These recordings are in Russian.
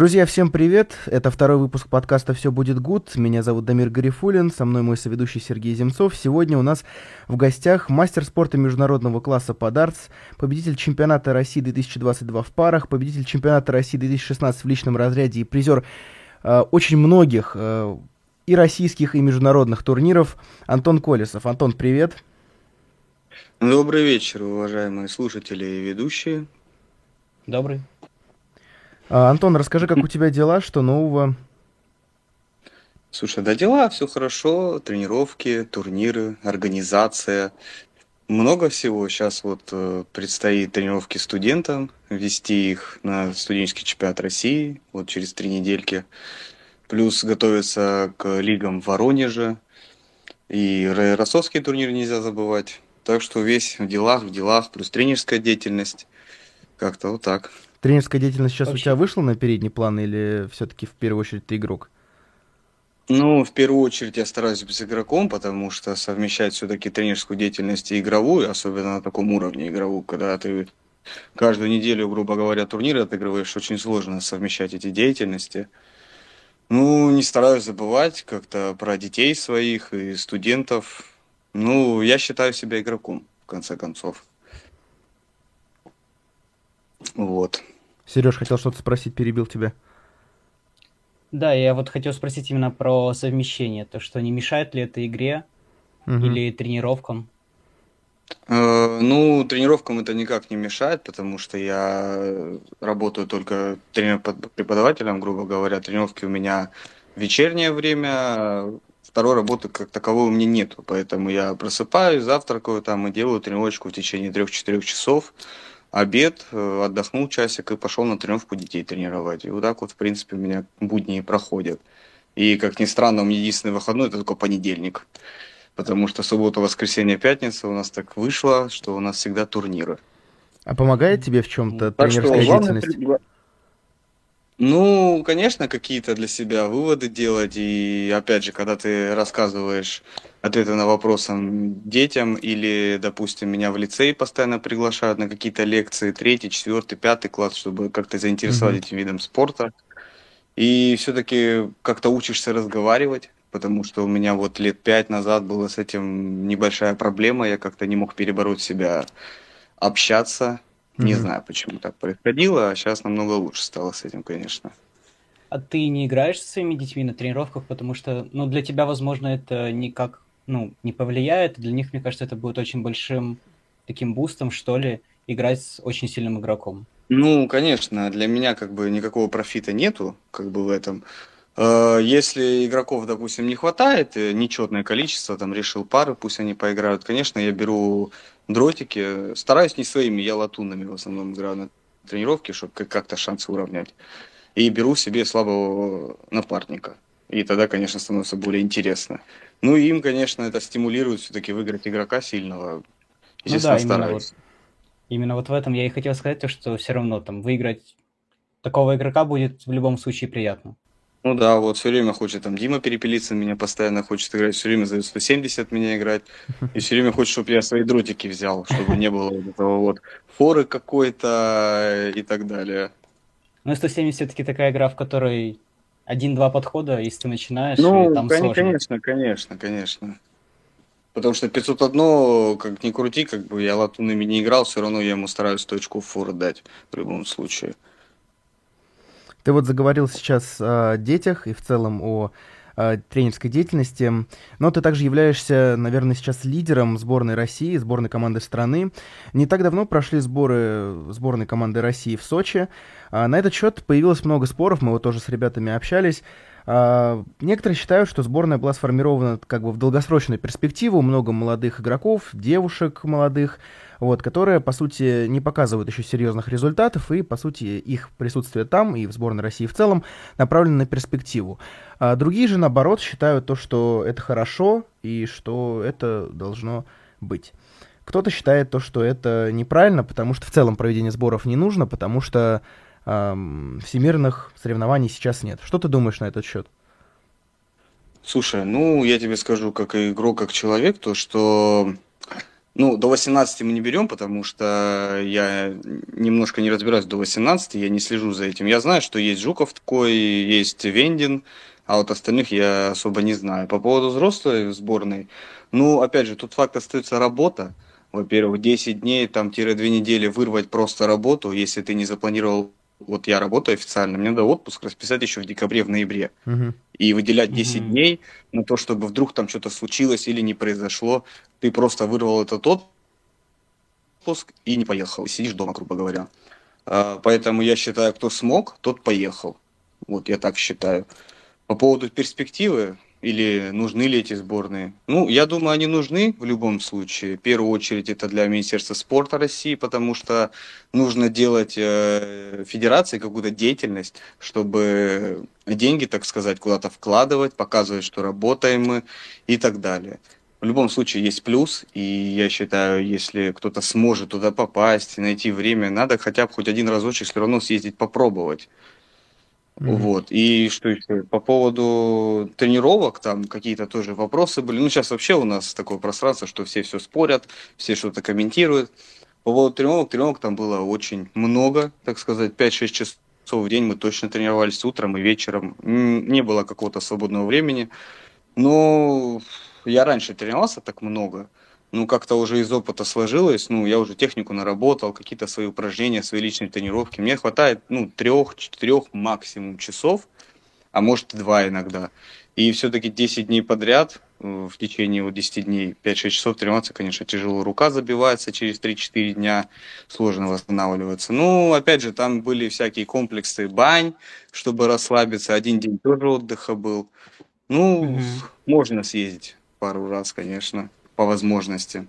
Друзья, всем привет! Это второй выпуск подкаста «Все будет гуд». Меня зовут Дамир Гарифулин, со мной мой соведущий Сергей Земцов. Сегодня у нас в гостях мастер спорта международного класса по дартс, победитель чемпионата России 2022 в парах, победитель чемпионата России 2016 в личном разряде и призер э, очень многих э, и российских, и международных турниров Антон Колесов. Антон, привет! Добрый вечер, уважаемые слушатели и ведущие. Добрый. А, Антон, расскажи, как у тебя дела, что нового? Слушай, да дела, все хорошо, тренировки, турниры, организация, много всего. Сейчас вот э, предстоит тренировки студентам, вести их на студенческий чемпионат России, вот через три недельки. Плюс готовиться к лигам в Воронеже. И Ростовский турнир нельзя забывать. Так что весь в делах, в делах, плюс тренерская деятельность. Как-то вот так. Тренерская деятельность сейчас Вообще. у тебя вышла на передний план или все-таки в первую очередь ты игрок? Ну, в первую очередь я стараюсь быть игроком, потому что совмещать все-таки тренерскую деятельность и игровую, особенно на таком уровне игровую, когда ты каждую неделю, грубо говоря, турниры отыгрываешь, очень сложно совмещать эти деятельности. Ну, не стараюсь забывать как-то про детей своих и студентов. Ну, я считаю себя игроком, в конце концов. Вот. Сереж, хотел что-то спросить, перебил тебя. Да, я вот хотел спросить именно про совмещение, то что не мешает ли это игре угу. или тренировкам? Э, ну, тренировкам это никак не мешает, потому что я работаю только тренер-преподавателем, грубо говоря. Тренировки у меня в вечернее время, второй работы как таковой у меня нету, поэтому я просыпаюсь, завтракаю там и делаю тренировочку в течение 3-4 часов обед, э, отдохнул часик и пошел на тренировку детей тренировать. И вот так вот, в принципе, у меня будни проходят. И, как ни странно, у меня единственный выходной – это только понедельник. Потому что суббота, воскресенье, пятница у нас так вышло, что у нас всегда турниры. А помогает тебе в чем-то тренерская что, деятельность? Ну, конечно, какие-то для себя выводы делать. И опять же, когда ты рассказываешь ответы на вопросы детям или, допустим, меня в лицей постоянно приглашают на какие-то лекции, третий, четвертый, пятый класс, чтобы как-то заинтересовать mm-hmm. этим видом спорта. И все-таки как-то учишься разговаривать, потому что у меня вот лет пять назад была с этим небольшая проблема, я как-то не мог перебороть себя общаться, не знаю, почему так происходило, а сейчас намного лучше стало с этим, конечно. А ты не играешь со своими детьми на тренировках, потому что, ну, для тебя, возможно, это никак, ну, не повлияет. Для них, мне кажется, это будет очень большим таким бустом, что ли, играть с очень сильным игроком. Ну, конечно, для меня как бы никакого профита нету, как бы в этом. Э, если игроков, допустим, не хватает, э, нечетное количество, там решил пары, пусть они поиграют. Конечно, я беру дротики. Стараюсь не своими, я латунными в основном играю на тренировке, чтобы как-то шансы уравнять. И беру себе слабого напарника. И тогда, конечно, становится более интересно. Ну и им, конечно, это стимулирует все-таки выиграть игрока сильного. Естественно, ну да. Именно вот, именно вот в этом я и хотел сказать, то, что все равно там выиграть такого игрока будет в любом случае приятно. Ну да, вот все время хочет там Дима перепилиться, меня постоянно хочет играть, все время за 170 меня играть, и все время хочет, чтобы я свои дротики взял, чтобы не было вот этого вот форы какой-то и так далее. Ну, 170 все-таки такая игра, в которой один-два подхода, если ты начинаешь, ну, и там конечно, сложно. конечно, конечно, конечно. Потому что 501, как ни крути, как бы я латунами не играл, все равно я ему стараюсь точку форы дать в любом случае. Ты вот заговорил сейчас о детях и в целом о, о тренерской деятельности, но ты также являешься, наверное, сейчас лидером сборной России, сборной команды страны. Не так давно прошли сборы сборной команды России в Сочи. А на этот счет появилось много споров, мы вот тоже с ребятами общались. А, некоторые считают, что сборная была сформирована как бы в долгосрочную перспективу, много молодых игроков, девушек молодых, вот, которые, по сути, не показывают еще серьезных результатов, и, по сути, их присутствие там и в сборной России в целом направлено на перспективу. А другие же, наоборот, считают то, что это хорошо и что это должно быть. Кто-то считает то, что это неправильно, потому что в целом проведение сборов не нужно, потому что всемирных соревнований сейчас нет. Что ты думаешь на этот счет? Слушай, ну, я тебе скажу, как игрок, как человек, то, что Ну, до 18 мы не берем, потому что я немножко не разбираюсь до 18, я не слежу за этим. Я знаю, что есть Жуков такой, есть Вендин, а вот остальных я особо не знаю. По поводу взрослой сборной, ну, опять же, тут факт остается работа. Во-первых, 10 дней, там, тире 2 недели вырвать просто работу, если ты не запланировал вот я работаю официально, мне надо отпуск расписать еще в декабре, в ноябре. Мгм. И выделять 10 Мгм. дней на то, чтобы вдруг там что-то случилось или не произошло. Ты просто вырвал этот отпуск и не поехал. И сидишь дома, грубо говоря. А, Поэтому я считаю, кто смог, тот поехал. Вот я так считаю. По поводу перспективы или нужны ли эти сборные? Ну, я думаю, они нужны в любом случае. В первую очередь это для Министерства спорта России, потому что нужно делать э, федерации какую-то деятельность, чтобы деньги, так сказать, куда-то вкладывать, показывать, что работаем мы и так далее. В любом случае есть плюс, и я считаю, если кто-то сможет туда попасть, найти время, надо хотя бы хоть один разочек все равно съездить попробовать. Мгм. Вот. И что еще? По поводу тренировок, там какие-то тоже вопросы были. Ну, сейчас вообще у нас такое пространство, что все все спорят, все что-то комментируют. По поводу тренировок, тренировок там было очень много, так сказать, 5-6 часов в день мы точно тренировались утром и вечером. Не было какого-то свободного времени. Но я раньше тренировался так много, ну, как-то уже из опыта сложилось, ну, я уже технику наработал, какие-то свои упражнения, свои личные тренировки. Мне хватает, ну, трех-четырех максимум часов, а может, два иногда. И все-таки 10 дней подряд, э, в течение вот 10 дней, 5-6 часов тренироваться, конечно, тяжело. Рука забивается через 3-4 дня, сложно восстанавливаться. Ну, опять же, там были всякие комплексы бань, чтобы расслабиться. Один день тоже отдыха был. Ну, Мгм. можно съездить пару раз, конечно, по возможности.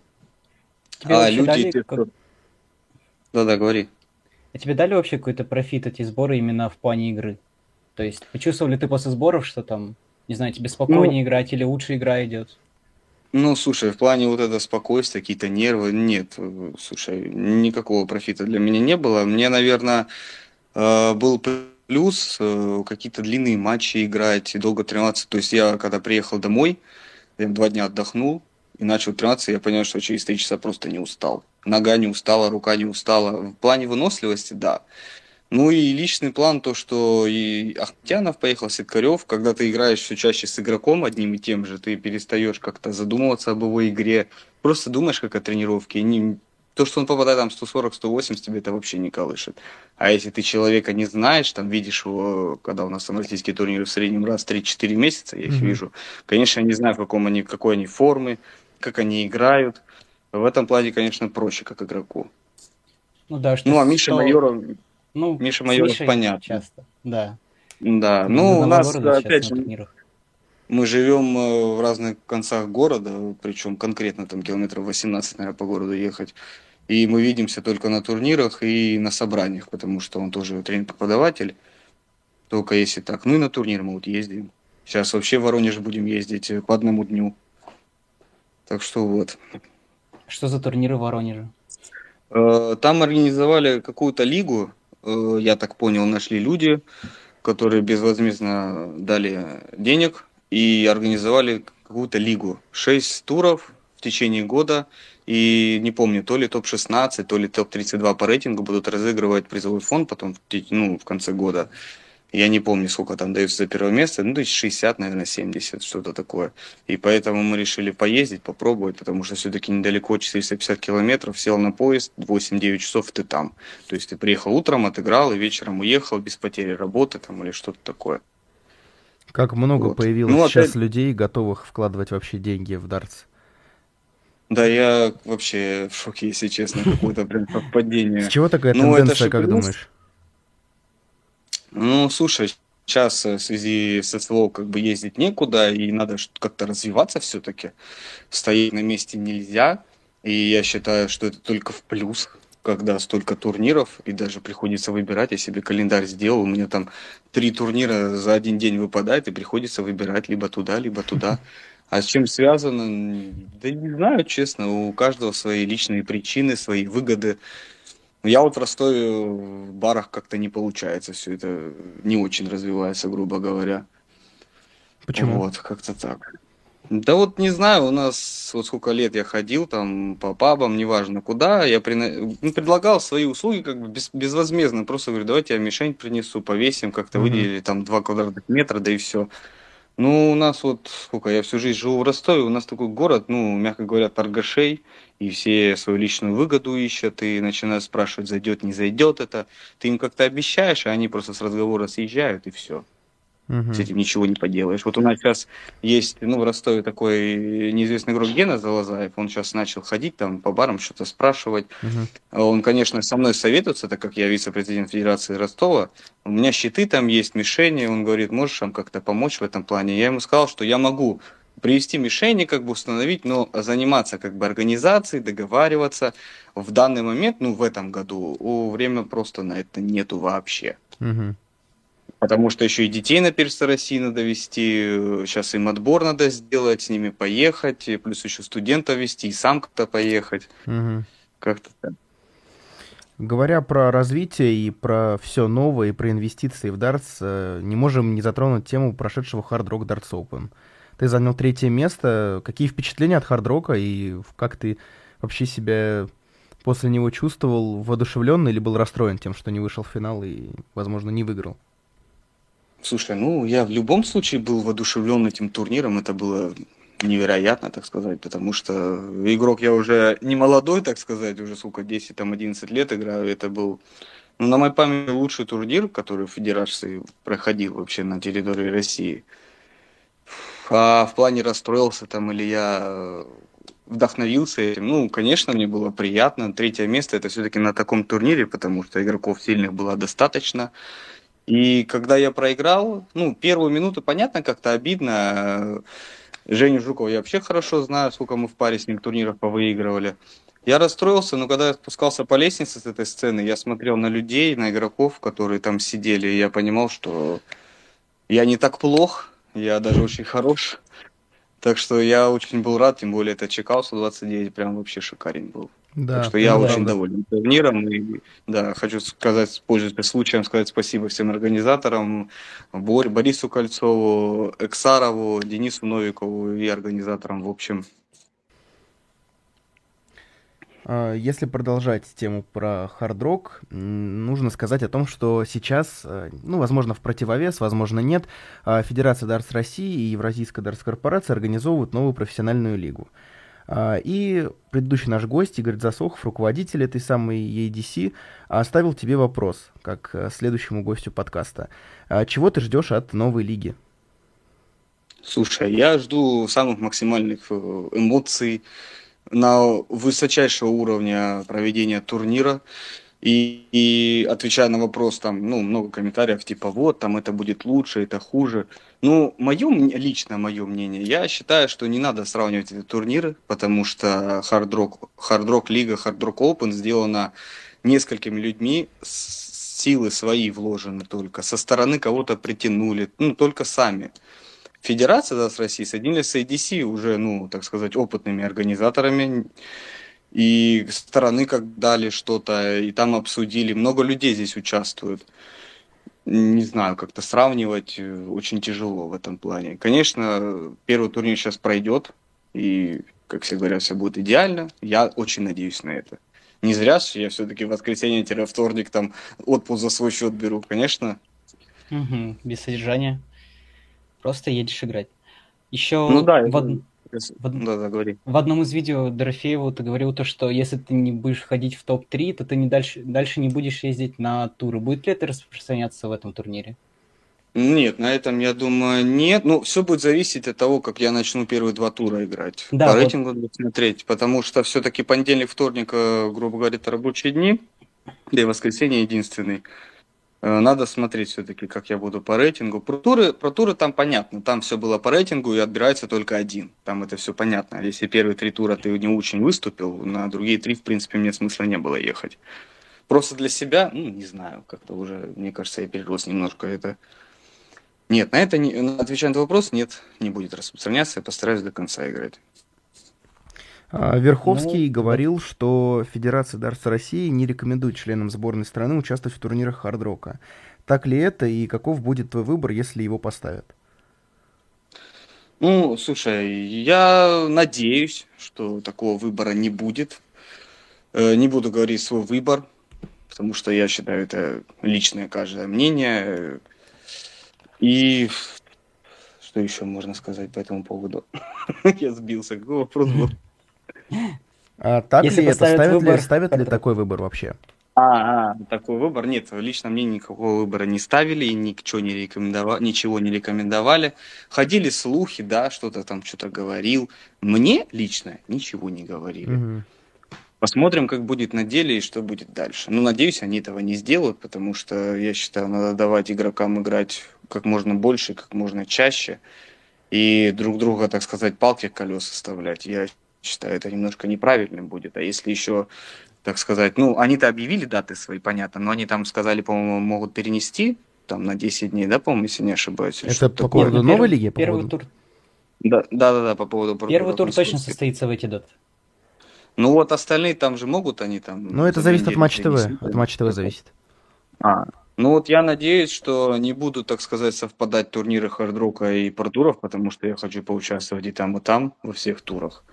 Тебе А люди, дали те, кто- Да-да, говори. А тебе дали вообще какой-то профит эти сборы именно в плане игры? То есть почувствовал ли ты после сборов, что там, не знаю, тебе спокойнее играть или лучше игра идет? Ну, слушай, в плане вот это спокойствия, какие-то нервы, нет, э, слушай, никакого профита для меня не было. Мне, наверное, был плюс э, какие-то длинные матчи играть и долго тренироваться. То есть я, когда приехал домой, я два дня отдохнул и начал тренироваться, я понял, что через три часа просто не устал. Нога не устала, рука не устала. В плане выносливости, да. Ну и личный план, то, что и Ахтянов поехал, Сидкарев, когда ты играешь все чаще с игроком одним и тем же, ты перестаешь как-то задумываться об его игре, просто думаешь как о тренировке. И не- То, что он попадает там 140-180, тебе это вообще не колышет. А если ты человека не знаешь, там видишь его, когда у нас там российские турниры в среднем раз в 3-4 месяца, я их Мгм. вижу, конечно, я не знаю, в каком они, какой они формы, как они играют. В этом плане, конечно, проще, как игроку. Ну да, что Ну, а Миша что- Майоров, ну, Миша Майоров понятно. Часто, да. да. Из Ну, у нас, сейчас опять же, турнирах. мы живем э, в разных концах города, причем конкретно там километров 18, наверное, по городу ехать. И мы видимся только на турнирах и на собраниях, потому что он тоже тренер-преподаватель. Только если так. Ну и на турнир мы вот ездим. Сейчас вообще в Воронеж будем ездить э, по одному дню. Так что вот. Что за турниры в Воронеже? Э, Там организовали какую-то лигу, э, я так понял, нашли люди, которые безвозмездно дали денег и организовали какую-то лигу. Шесть туров в течение года, и не помню, то ли топ-16, то ли топ-32 по рейтингу будут разыгрывать призовой фонд потом, ну, в конце года. Я не помню, сколько там дается за первое место, ну, то есть 60, наверное, 70, что-то такое. И поэтому мы решили поездить, попробовать, потому что все-таки недалеко, 450 километров, сел на поезд, 8-9 часов ты там. То есть ты приехал утром, отыграл, и вечером уехал без потери работы там или что-то такое. Как много Вот. появилось Ну, сейчас опять- людей, готовых вкладывать вообще деньги в дартс. Да, я вообще в шоке, если честно, какое-то прям совпадение. С чего такая Ну, тенденция, как думаешь? Ну, слушай, сейчас э, в связи с СВО как бы ездить некуда, и надо как-то развиваться все-таки. Стоять на месте нельзя, и я считаю, что это только в плюс, когда столько турниров, и даже приходится выбирать. Я себе календарь сделал, у меня там три турнира за один день выпадает, и приходится выбирать либо туда, либо туда. А с чем связано? Да не знаю, честно. У каждого свои личные причины, свои выгоды. Я вот в Ростове в барах как-то не получается все это, не очень развивается, грубо говоря. Почему? Вот, как-то так. Да вот не знаю, у нас вот сколько лет я ходил там по пабам, неважно куда, я при... ну, предлагал свои услуги как бы без... безвозмездно, просто говорю, давайте я мишень принесу, повесим, как-то mm-hmm. выделили там 2 квадратных метра, да и все. Ну, у нас вот, сколько, я всю жизнь живу в Ростове, у нас такой город, ну, мягко говоря, торгашей, и все свою личную выгоду ищут, и начинают спрашивать, зайдет, не зайдет это. Ты им как-то обещаешь, а они просто с разговора съезжают, и все. Угу. С этим ничего не поделаешь. Вот у нас сейчас есть, ну, в Ростове такой неизвестный игрок Гена Залазаев, он сейчас начал ходить там по барам, что-то спрашивать. Угу. Он, конечно, со мной советуется, так как я вице-президент Федерации Ростова. У меня щиты там есть, мишени, он говорит, можешь нам как-то помочь в этом плане? Я ему сказал, что я могу привести мишени, как бы установить, но заниматься как бы организацией, договариваться в данный момент, ну, в этом году, у время просто на это нету вообще. Угу. Потому что еще и детей на перса России надо вести, сейчас им отбор надо сделать, с ними поехать, плюс еще студента вести, и сам как-то поехать. Угу. Как-то так. Говоря про развитие и про все новое, и про инвестиции в дартс, э, не можем не затронуть тему прошедшего Hard Rock Darts Open. Ты занял третье место. Какие впечатления от Hard Rock и как ты вообще себя после него чувствовал? Воодушевленно или был расстроен тем, что не вышел в финал и, возможно, не выиграл? Слушай, ну я в любом случае был воодушевлен этим турниром, это было невероятно, так сказать, потому что игрок я уже не молодой, так сказать, уже сколько, 10, там, 11 лет играю, это был, ну, на моей памяти лучший турнир, который в Федерации проходил вообще на территории России. А в плане расстроился там или я вдохновился этим. Ну, конечно, мне было приятно. Третье место это все-таки на таком турнире, потому что игроков сильных было достаточно. И когда я проиграл, ну, первую минуту, понятно, как-то обидно. Женю Жукова я вообще хорошо знаю, сколько мы в паре с ним турниров повыигрывали. Я расстроился, но когда я спускался по лестнице с этой сцены, я смотрел на людей, на игроков, которые там сидели, и я понимал, что я не так плох, я даже очень хорош. Так что я очень был рад, тем более это Чекался 29, прям вообще шикарен был. Да, так что я очень правда. доволен турниром. И, да, хочу сказать, пользуясь случаем, сказать спасибо всем организаторам, Борь, Борису Кольцову, Эксарову, Денису Новикову и организаторам в общем. А, если продолжать тему про хард-рок, нужно сказать о том, что сейчас, э, ну, возможно, в противовес, возможно, нет, а, Федерация Дартс России и Евразийская Дартс Корпорация организовывают новую профессиональную лигу. А, и предыдущий наш гость, Игорь Засохов, руководитель этой самой EDC, оставил тебе вопрос, как э, следующему гостю подкаста. А чего ты ждешь от новой лиги? Слушай, я жду самых максимальных э, эмоций на высочайшего уровня проведения турнира. И, и отвечая на вопрос, там, ну, много комментариев, типа, вот, там, это будет лучше, это хуже. Ну, мое, лично мое мнение, я считаю, что не надо сравнивать эти турниры, потому что Hard Rock, Hard Rock Лига, Hard Rock Open сделана несколькими людьми, силы свои вложены только, со стороны кого-то притянули, ну, только сами. Федерация да, с Россией соединилась с ADC уже, ну, так сказать, опытными организаторами, и стороны как дали что-то, и там обсудили. Много людей здесь участвуют. Не знаю, как-то сравнивать э, очень тяжело в этом плане. Конечно, первый турнир сейчас пройдет, и, как все говорят, все будет идеально. Я очень надеюсь на это. Не зря я все-таки в воскресенье-вторник там отпуск за свой счет беру, конечно. Угу, без содержания. Просто едешь играть. Еще ну, да, в, од... в, да, да, говори. в одном из видео Дорофееву ты говорил то, что если ты не будешь ходить в топ-3, то ты не дальше, дальше не будешь ездить на туры. Будет ли это распространяться в этом турнире? Нет, на этом, я думаю, нет. Ну, все будет зависеть от того, как я начну первые два тура играть. Да, По вот. рейтингу буду смотреть, потому что все-таки понедельник, вторник, э, грубо говоря, это рабочие дни, да и воскресенье единственный. Э, надо смотреть все-таки, как я буду по рейтингу. Про туры, про туры там понятно. Там все было по рейтингу и отбирается только один. Там это все понятно. Если первые три тура ты не очень выступил, на другие три, в принципе, мне смысла не было ехать. Просто для себя, ну, не знаю, как-то уже, мне кажется, я перерос немножко это. Нет, на это, не, отвечая на этот вопрос, нет, не будет распространяться. Я постараюсь до конца играть. А, Верховский ну, говорил, что Федерация Дартса России не рекомендует членам сборной страны участвовать в турнирах хардрока. Так ли это и каков будет твой выбор, если его поставят? Ну, слушай, я надеюсь, что такого выбора не будет. Э, не буду говорить свой выбор, потому что я считаю, это личное каждое мнение. И что еще можно сказать по этому поводу? Я сбился. Какой вопрос был? А так Если ли это? Ставят, выбор, ли, ставят ли такой выбор вообще? А, а, такой выбор. Нет, лично мне никакого выбора не ставили, и ничего не рекомендовали, ничего не рекомендовали. Ходили слухи, да, что-то там что-то говорил. Мне лично ничего не говорили. Посмотрим, как будет на деле и что будет дальше. Ну, надеюсь, они этого не сделают, потому что я считаю, надо давать игрокам играть как можно больше, как можно чаще, и друг друга, так сказать, палки в колеса вставлять. Я считаю, это немножко неправильным будет. А если еще, так сказать, ну, они-то объявили даты свои, понятно, но они там сказали, по-моему, могут перенести там на 10 дней, да, по-моему, если не ошибаюсь. Это по такое. поводу Первый- новой лиги? По Первый поводу- тур, Да, да, да, да, по поводу первый тур точно состоится в эти даты. Ну вот остальные там же могут они там. Ну, это за зависит от Матч ТВ. От. Матч ТВ зависит. А, ну вот я надеюсь, что не будут, так сказать, совпадать турниры хардрока и портуров, потому что я хочу поучаствовать и там, и там, во всех турах.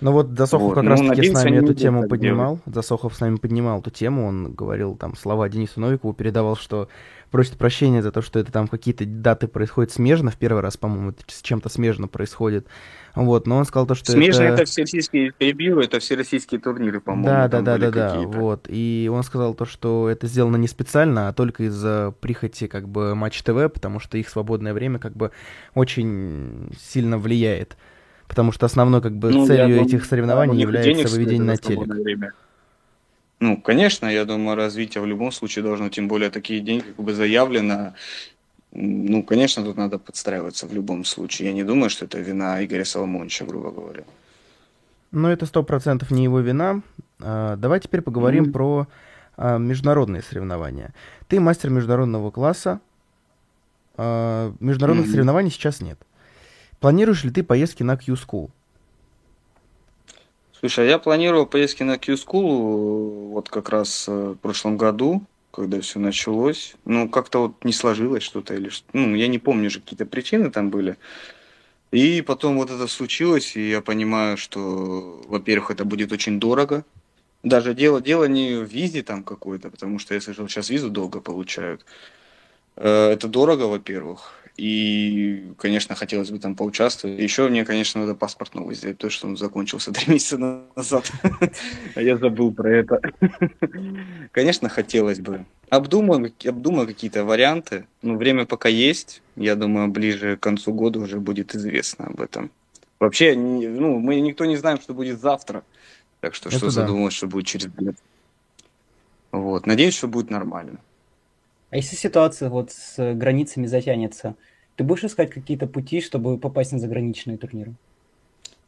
Ну вот Засохов Вот, как ну, раз таки с нами эту тему поднимал. Засохов с нами поднимал эту тему. Он говорил там слова Денису Новикову, передавал, что просит прощения за то, что это там какие-то даты происходят смежно. В первый раз, по-моему, это с чем-то смежно происходит. Вот, но он сказал то, что Смежно это... это все российские перебью, это все российские турниры, по-моему. Да, да, да, да, да, вот. И он сказал то, что это сделано не специально, а только из-за прихоти как бы Матч ТВ, потому что их свободное время как бы очень сильно влияет. Потому что основной как бы Ну, целью думаю, этих да, соревнований них является выведение на телек. время. Ну, конечно, я думаю, развитие в любом случае должно, тем более такие деньги как бы заявлено. Ну, конечно, тут надо подстраиваться в любом случае. Я не думаю, что это вина Игоря Соломоновича, грубо говоря. Но это сто процентов не его вина. А, Давай теперь поговорим Мгм. про а, международные соревнования. Ты мастер международного класса. А, Международных Мгм. соревнований сейчас нет. Планируешь ли ты поездки на Q-School? Слушай, а я планировал поездки на Q-School вот как раз э, в прошлом году, когда все началось. Ну, как-то вот не сложилось что-то или что. Ну, я не помню же, какие-то причины там были. И потом вот это случилось, и я понимаю, что, во-первых, это будет очень дорого. Даже дело, дело не в визе там какой-то, потому что я слышал, сейчас визу долго получают. Э, Это дорого, во-первых. И, конечно, хотелось бы там поучаствовать. Еще мне, конечно, надо паспорт новый сделать, потому что он закончился три месяца назад. А я забыл про это. Конечно, хотелось бы. Обдумаю, обдумаю какие-то варианты. Ну, время пока есть. Я думаю, ближе к концу года уже будет известно об этом. Вообще, ну, мы никто не знаем, что будет завтра. Так что, Это что да. задумалось, что будет через год. Вот. Надеюсь, что будет нормально. А если ситуация вот с границами затянется, ты будешь искать какие-то пути, чтобы попасть на заграничные турниры?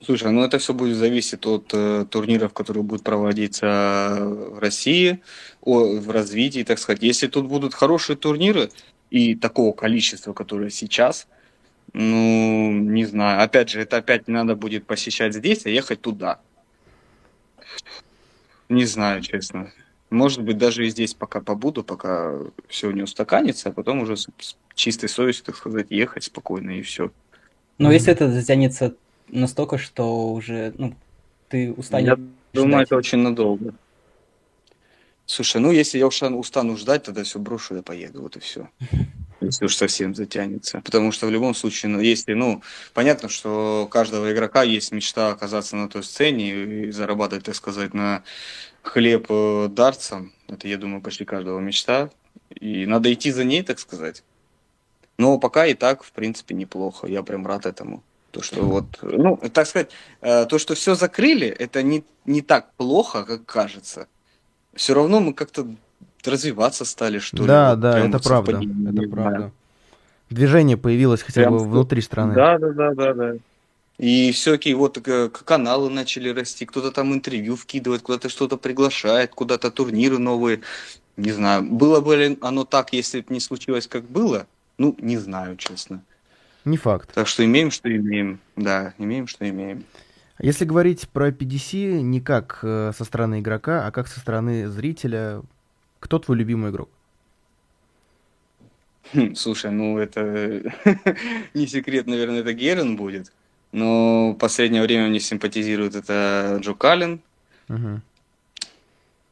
Слушай, ну это все будет зависеть от э, турниров, которые будут проводиться в России, о, в развитии, так сказать. Если тут будут хорошие турниры и такого количества, которое сейчас, ну, не знаю. Опять же, это опять не надо будет посещать здесь, а ехать туда. Не знаю, честно. Может быть, даже и здесь пока побуду, пока все не устаканится, а потом уже с, с чистой совестью, так сказать, ехать спокойно и все. Но если это затянется настолько, что уже ну, ты устанешь Я думаю, ждать. это очень надолго. Слушай, ну если я уж устану ждать, тогда все брошу и поеду, вот и все. Если уж совсем затянется. Потому что в любом случае, ну, если, ну, понятно, что у каждого игрока есть мечта оказаться на той сцене и зарабатывать, так сказать, на хлеб э, дартсом. Это, я думаю, почти каждого мечта. И надо идти за ней, так сказать. Но пока и так, в принципе, неплохо. Я прям рад этому. То, что вот, ну, так сказать, э, то, что все закрыли, это не, не так плохо, как кажется. Все равно мы как-то развиваться стали, что ли. Да, Вот да, прям это правда. Это правда. Движение появилось хотя Прям бы внутри страны. Да, да, да, да, да. И всякие вот э, каналы начали расти, кто-то там интервью вкидывает, куда-то что-то приглашает, куда-то турниры новые. Не знаю, было бы ли оно так, если бы не случилось, как было? Ну, не знаю, честно. Не факт. Так что имеем, что имеем. Да, имеем, что имеем. Если говорить про PDC не как э, со стороны игрока, а как со стороны зрителя, кто твой любимый игрок? Хм, слушай, ну это не секрет, наверное, это Герен будет. Но в последнее время мне симпатизирует это Джо Каллен. Угу.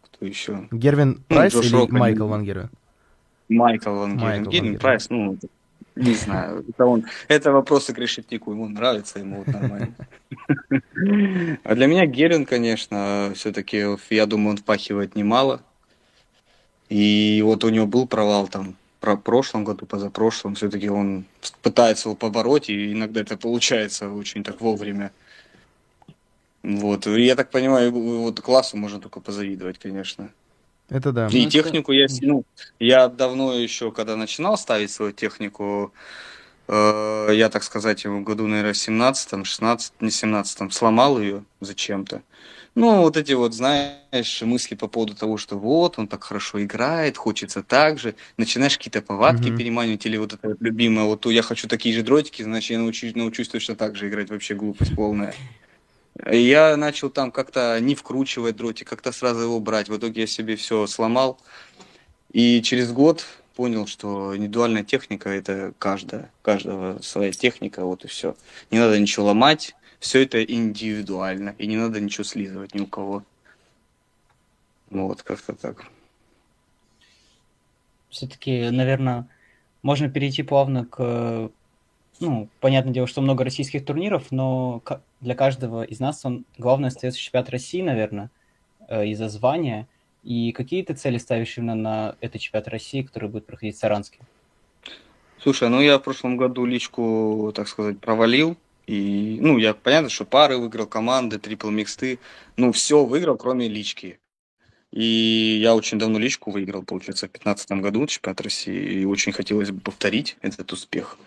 Кто еще? Гервин Ну, Прайс Джош или Рокко, Майкл Ван Гервин? Майкл Ван Майкл Герен. Ван Герен Герен. Прайс, ну, не знаю. Это, он, это вопросы к решетнику. Ему нравится, ему вот нормально. А для меня Герен, конечно, все-таки, я думаю, он впахивает немало. И вот у него был провал там про прошлом году, позапрошлом. Все-таки он пытается его побороть, и иногда это получается очень так вовремя. Вот. И я так понимаю, вот классу можно только позавидовать, конечно. Это да. И Ну, это- технику я, ну, я давно еще, когда начинал ставить свою технику, э, я, так сказать, в году, наверное, 17 16 не 17 сломал ее зачем-то. Ну, вот эти вот, знаешь, мысли по поводу того, что вот, он так хорошо играет, хочется так же, начинаешь какие-то повадки Мгм. переманивать, или вот это вот любимое, вот я хочу такие же дротики, значит, я научусь, научусь точно так же играть, вообще глупость полная. И Я начал там как-то не вкручивать дротик, как-то сразу его брать. В итоге я себе все сломал. И через год понял, что индивидуальная техника это каждая, каждого своя техника, вот и все. Не надо ничего ломать, все это индивидуально, и не надо ничего слизывать ни у кого. Ну вот, как-то так. Все-таки, наверное, можно перейти плавно к... Ну, понятное дело, что много российских турниров, но для каждого из нас он главное остается чемпионат России, наверное, э, из-за звания. И какие ты цели ставишь именно на этот чемпионат России, который будет проходить в Саранске? Слушай, ну я в прошлом году личку, так сказать, провалил. И, ну, я понятно, что пары выиграл, команды, трипл миксты. Ну, все выиграл, кроме лички. И я очень давно личку выиграл, получается, в 2015 году чемпионат России. И очень хотелось бы повторить этот успех.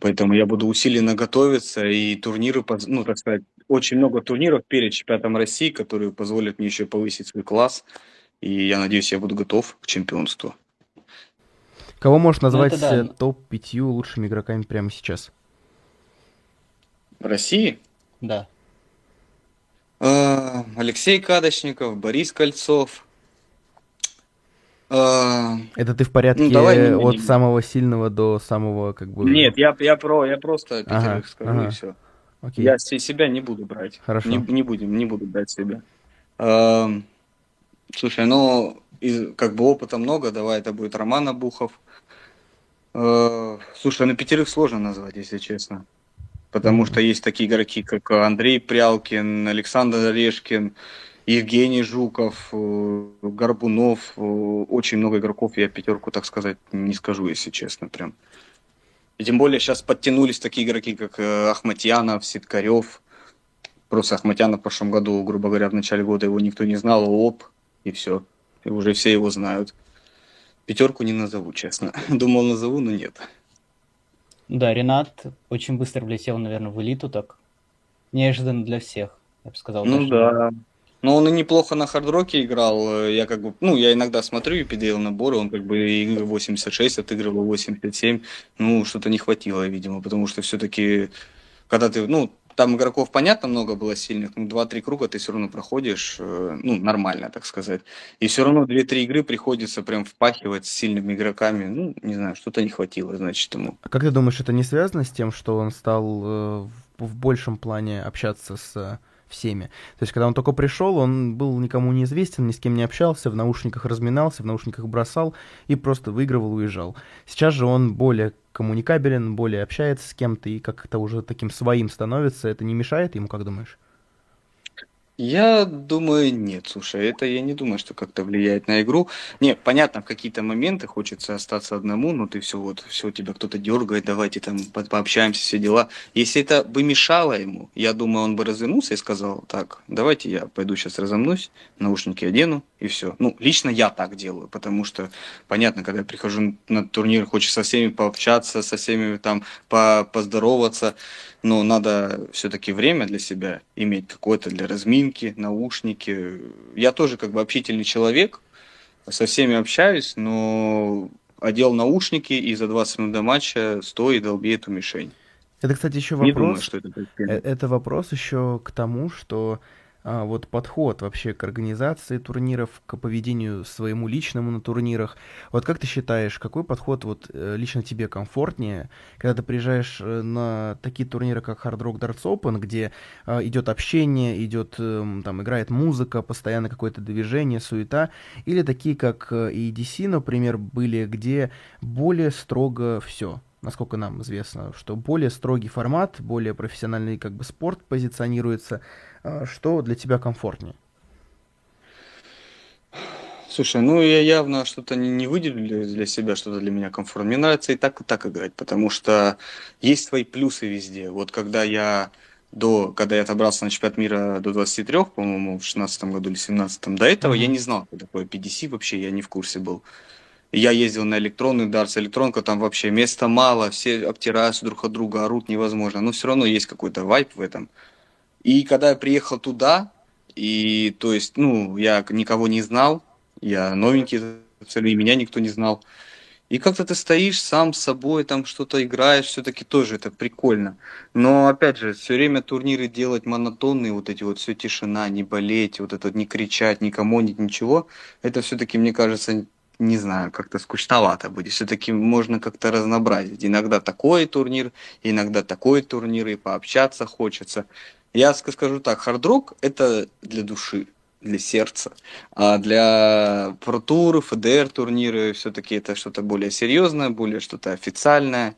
Поэтому я буду усиленно готовиться. И турниры, ну, так сказать, очень много турниров перед чемпионатом России, которые позволят мне еще повысить свой класс. И я надеюсь, я буду готов к чемпионству. Кого можешь назвать это да. э, топ-5 лучшими игроками прямо сейчас? В России Да. А, Алексей Кадочников, Борис Кольцов. А, Это ты в порядке Ну, давай не от будем. самого сильного до самого, как бы... Нет, я, я, про, я просто Ага, пятерых скажу ага. и все. Окей. Я се- себя не буду брать. Хорошо. Не, не будем, не буду брать себя. Ам, слушай, ну, из- как бы опыта много, давай это будет Роман Абухов. Э, слушай, на пятерых сложно назвать, если честно. Потому что есть такие игроки, как Андрей Прялкин, Александр Орешкин, Евгений Жуков, э, Горбунов. э, Очень много игроков, я пятерку, так сказать, не скажу, если честно, прям. И тем более сейчас подтянулись такие игроки, как э, Ахматьянов, Ситкарев. Просто Ахматьянов в прошлом году, грубо говоря, в начале года его никто не знал, оп, и все. И уже все его знают. Пятерку не назову, честно. Думал, назову, но нет. Да, Ренат очень быстро влетел, наверное, в элиту так. Неожиданно для всех, я бы сказал. Ну даже. да. Но он и неплохо на хардроке играл. Я как бы, ну, я иногда смотрю и PDL наборы, он как бы игры 86 отыгрывал 87. Ну, что-то не хватило, видимо, потому что все-таки, когда ты, ну, там игроков, понятно, много было сильных, ну, 2-3 круга ты все равно проходишь, э, ну, нормально, так сказать. И все равно 2-3 игры приходится прям впахивать с сильными игроками. Ну, не знаю, что-то не хватило, значит, ему. А как ты думаешь, это не связано с тем, что он стал э, в, большем плане общаться с всеми? То есть, когда он только пришел, он был никому не известен, ни с кем не общался, в наушниках разминался, в наушниках бросал и просто выигрывал, уезжал. Сейчас же он более коммуникабелен, более общается с кем-то и как-то уже таким своим становится. Это не мешает ему, как думаешь? Я думаю, нет, слушай, это я не думаю, что как-то влияет на игру. Не, понятно, в какие-то моменты хочется остаться одному, но ты все вот, все тебя кто-то дергает, давайте там по- пообщаемся, все дела. Если это бы мешало ему, я думаю, он бы развернулся и сказал, так, давайте я пойду сейчас разомнусь, наушники одену и все. Ну, лично я так делаю, потому что, понятно, когда я прихожу на турнир, хочется со всеми пообщаться, со всеми там по поздороваться, но надо все-таки время для себя иметь какое-то для разминки, наушники. Я тоже как бы общительный человек, со всеми общаюсь, но одел наушники и за 20 минут до матча стой и долби эту мишень. Это, кстати, еще Не думаю, вопрос. что это Э. Это вопрос еще к тому, что вот подход вообще к организации турниров, к поведению своему личному на турнирах. Вот как ты считаешь, какой подход вот э, лично тебе комфортнее, когда ты приезжаешь э, на такие турниры, как Hard Rock Darts Open, где а, идет общение, идет, эм, там, играет музыка, постоянно какое-то движение, суета, или такие, как EDC, э, например, были, где более строго все? насколько нам известно, что более строгий формат, более профессиональный как бы спорт позиционируется. А, что для тебя комфортнее? Слушай, ну я явно что-то не, не выделю для себя, что-то для меня комфортно. Мне нравится и так, и так играть, потому что есть свои плюсы везде. Вот когда я до, когда я отобрался на чемпионат мира до 23, по-моему, в 16 году или 17 до этого mm-hmm. я не знал, что такое PDC вообще, я не в курсе был. Я ездил на электронный дартс, электронка там вообще места мало, все обтираются друг от друга, орут невозможно. Но все равно есть какой-то вайп в этом. И когда я приехал туда, и то есть, ну, я никого не знал, я новенький, и меня никто не знал. И как-то ты стоишь сам с собой, там что-то играешь, все-таки тоже это прикольно. Но опять же, все время турниры делать монотонные, вот эти вот все тишина, не болеть, вот это не кричать, никому ничего, это все-таки, мне кажется, не знаю, как-то скучновато будет. Все-таки можно как-то разнообразить. Иногда такой турнир, иногда такой турнир, и пообщаться хочется. Я скажу так, хардрок это для души, для сердца. А для протуры, ФДР турниры все-таки это что-то более серьезное, более что-то официальное.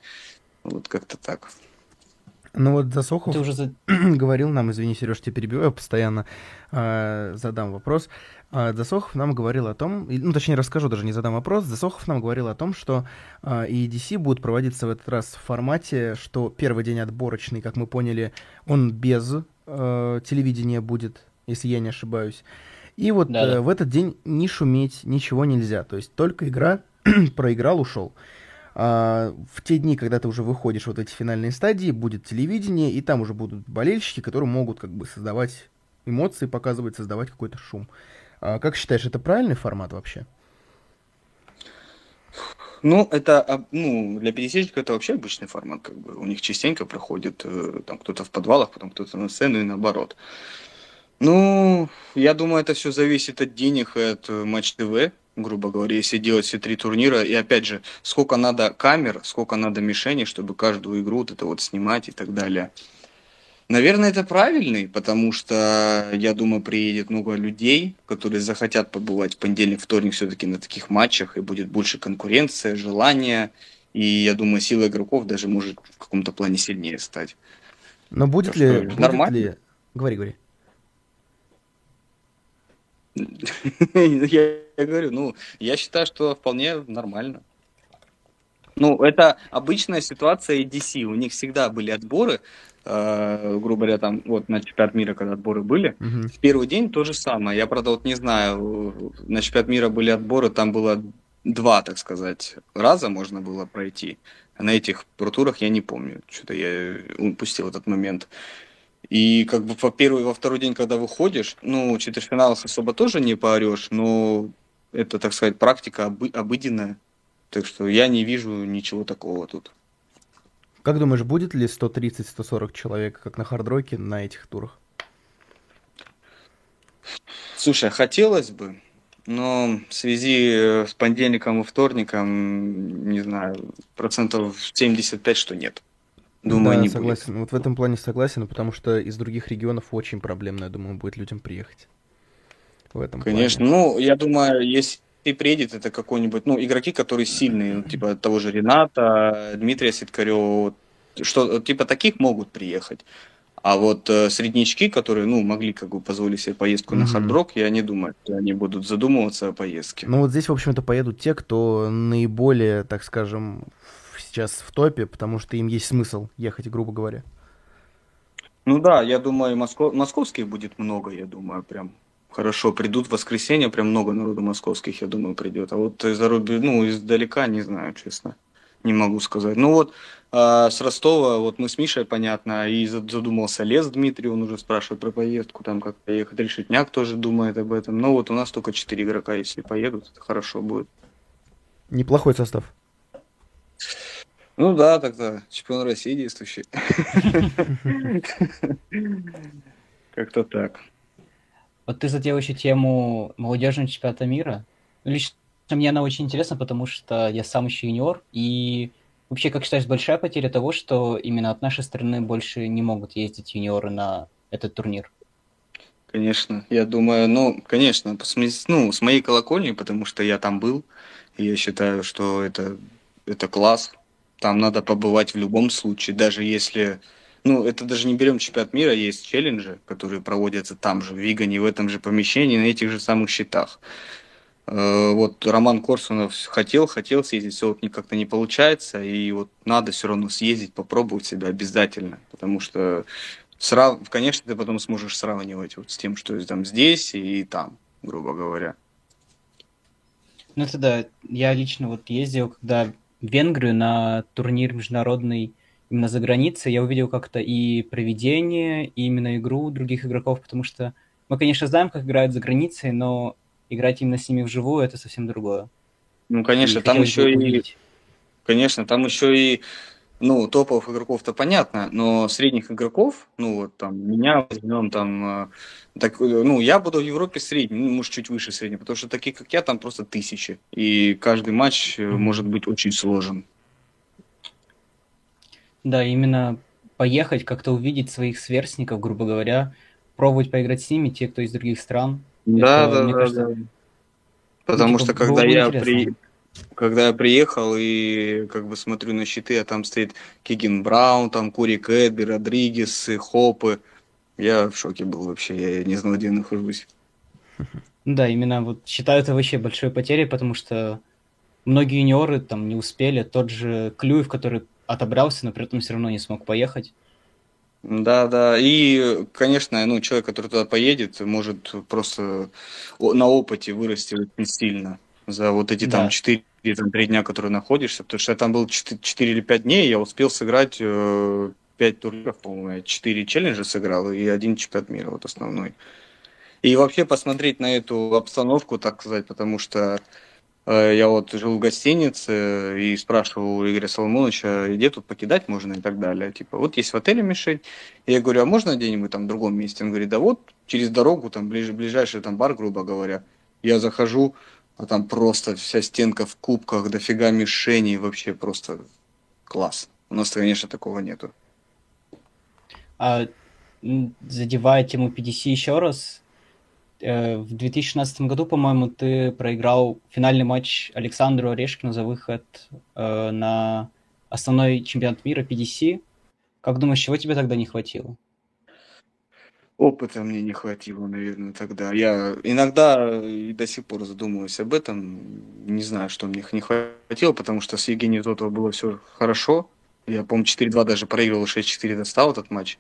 Вот как-то так. Ну вот Засохов Ты уже говорил нам, извини, Сереж, тебя перебиваю постоянно, э, задам вопрос. Засохов нам говорил о том, ну, точнее, расскажу, даже не задам вопрос. Засохов нам говорил о том, что EDC будет проводиться в этот раз в формате, что первый день отборочный, как мы поняли, он без э, телевидения будет, если я не ошибаюсь. И вот да, э, в этот день не шуметь, ничего нельзя. То есть только игра, проиграл, ушел. А, в те дни, когда ты уже выходишь вот эти финальные стадии, будет телевидение, и там уже будут болельщики, которые могут как бы создавать эмоции, показывать, создавать какой-то шум. А как считаешь, это правильный формат вообще? Ну, это, а, ну, для пересечников это вообще обычный формат, как бы. У них частенько проходит, э, там, кто-то в подвалах, потом кто-то на сцену и наоборот. Ну, я думаю, это все зависит от денег и от э, Матч ТВ, грубо говоря, если делать все три турнира. И опять же, сколько надо камер, сколько надо мишеней, чтобы каждую игру вот это вот снимать и так далее. Наверное, это правильный, потому что, я думаю, приедет много людей, которые захотят побывать в понедельник, вторник все-таки на таких матчах, и будет больше конкуренция, желания, и я думаю, сила игроков даже может в каком-то плане сильнее стать. Но будет так ли... Будет нормально? Ли... Говори, говори. я, я говорю, ну, я считаю, что вполне нормально. Ну, это обычная ситуация EDC. У них всегда были отборы, э, грубо говоря, там, вот на чемпионат мира, когда отборы были. Uh-huh. В первый день то же самое. Я, правда, вот не знаю, на чемпионат мира были отборы, там было два, так сказать, раза можно было пройти. А на этих турах я не помню. Что-то я упустил этот момент. И как бы по первый, во второй день, когда выходишь, ну, в четвертьфиналах особо тоже не поорешь, но это, так сказать, практика обы- обыденная. Так что я не вижу ничего такого тут. Как думаешь, будет ли 130-140 человек, как на хардроке, на этих турах? Слушай, хотелось бы, но в связи э, с понедельником и вторником, не знаю, процентов 75, что нет. Думаю, да, не согласен. Будет. Вот в этом плане согласен, потому что из других регионов очень проблемно, я думаю, будет людям приехать. В этом Конечно. Плане. Ну, я думаю, если и приедет это какой-нибудь, ну, игроки, которые сильные, ну, типа того же Рената, Дмитрия Ситкарева, что, типа таких могут приехать. А вот э, среднячки, которые, ну, могли как бы позволить себе поездку mm-hmm. на хардрок, я не думаю, что они будут задумываться о поездке. Ну, вот здесь, в общем-то, поедут те, кто наиболее, так скажем, сейчас в топе, потому что им есть смысл ехать, грубо говоря. Ну да, я думаю, Москов... московских будет много, я думаю, прям хорошо придут в воскресенье, прям много народу московских, я думаю, придет. А вот из-за ну, издалека, не знаю, честно, не могу сказать. Ну вот, а с Ростова, вот мы с Мишей, понятно, и задумался Лес Дмитрий, он уже спрашивает про поездку, там как поехать. Решетняк тоже думает об этом. Но вот у нас только четыре игрока, если поедут, это хорошо будет. Неплохой состав. Ну да, тогда чемпион России действующий. Как-то так. Вот ты задел еще тему молодежного чемпионата мира. Лично мне она очень интересна, потому что я сам еще юниор, и вообще, как считаешь, большая потеря того, что именно от нашей страны больше не могут ездить юниоры на этот турнир? Конечно, я думаю, ну, конечно, ну, с моей колокольни, потому что я там был, и я считаю, что это, это класс. Там надо побывать в любом случае, даже если ну, это даже не берем чемпионат мира, есть челленджи, которые проводятся там же, в Вигане, в этом же помещении, на этих же самых счетах. Э, вот Роман Корсунов хотел, хотел съездить, все вот как-то не получается, и вот надо все равно съездить, попробовать себя обязательно, потому что, срав... конечно, ты потом сможешь сравнивать вот с тем, что там здесь и там, грубо говоря. Ну, это да, я лично вот ездил, когда в Венгрию на турнир международный именно за границей, я увидел как-то и проведение, и именно игру других игроков, потому что мы, конечно, знаем, как играют за границей, но играть именно с ними вживую это совсем другое. Ну, конечно, и там еще и... Конечно, там еще и ну, топовых игроков-то понятно, но средних игроков, ну, вот там, меня возьмем там, э, так, э, ну, я буду в Европе средний, ну, может, чуть выше среднего, потому что такие, как я, там просто тысячи, и каждый матч mm-hmm. может быть очень сложен. Да, именно поехать, как-то увидеть своих сверстников, грубо говоря, пробовать поиграть с ними, те, кто из других стран. Да, это, да, мне да, кажется, да. Потому ну, что когда я при когда я приехал и как бы смотрю на щиты, а там стоит Кигин Браун, там Кури Кэдби, Родригес, Хопы, я в шоке был вообще, я не знал, где я нахожусь. Да, именно вот считаю это вообще большой потерей, потому что многие юниоры там не успели, тот же Клюев, который отобрался, но при этом все равно не смог поехать. Да, да. И, конечно, ну, человек, который туда поедет, может просто на опыте вырасти очень сильно за вот эти да. там 4 там, 3 дня, которые находишься. Потому что я там был 4, 4 или 5 дней, я успел сыграть э, 5 турниров, по-моему, 4 челленджа сыграл и один чемпионат мира, вот основной. И вообще посмотреть на эту обстановку, так сказать, потому что Э, я вот жил в гостинице и спрашивал у Игоря Соломоновича, где тут покидать можно и так далее. Типа, вот есть в отеле мишень. Я говорю, а можно где-нибудь там в другом месте? Он говорит, да вот через дорогу, там ближе, ближайший там бар, грубо говоря. Я захожу, а там просто вся стенка в кубках, дофига мишеней, вообще просто класс. У нас, конечно, такого нету. А задевая тему PDC еще раз, Э, в 2016 году, по-моему, ты проиграл финальный матч Александру Орешкину за выход э, на основной чемпионат мира PDC. Как думаешь, чего тебе тогда не хватило? Опыта мне не хватило, наверное, тогда. Я иногда и до сих пор задумываюсь об этом. Не знаю, что мне не хватило, потому что с Евгением Зотова было все хорошо. Я, помню, 4-2 даже проигрывал, 6-4 достал этот матч.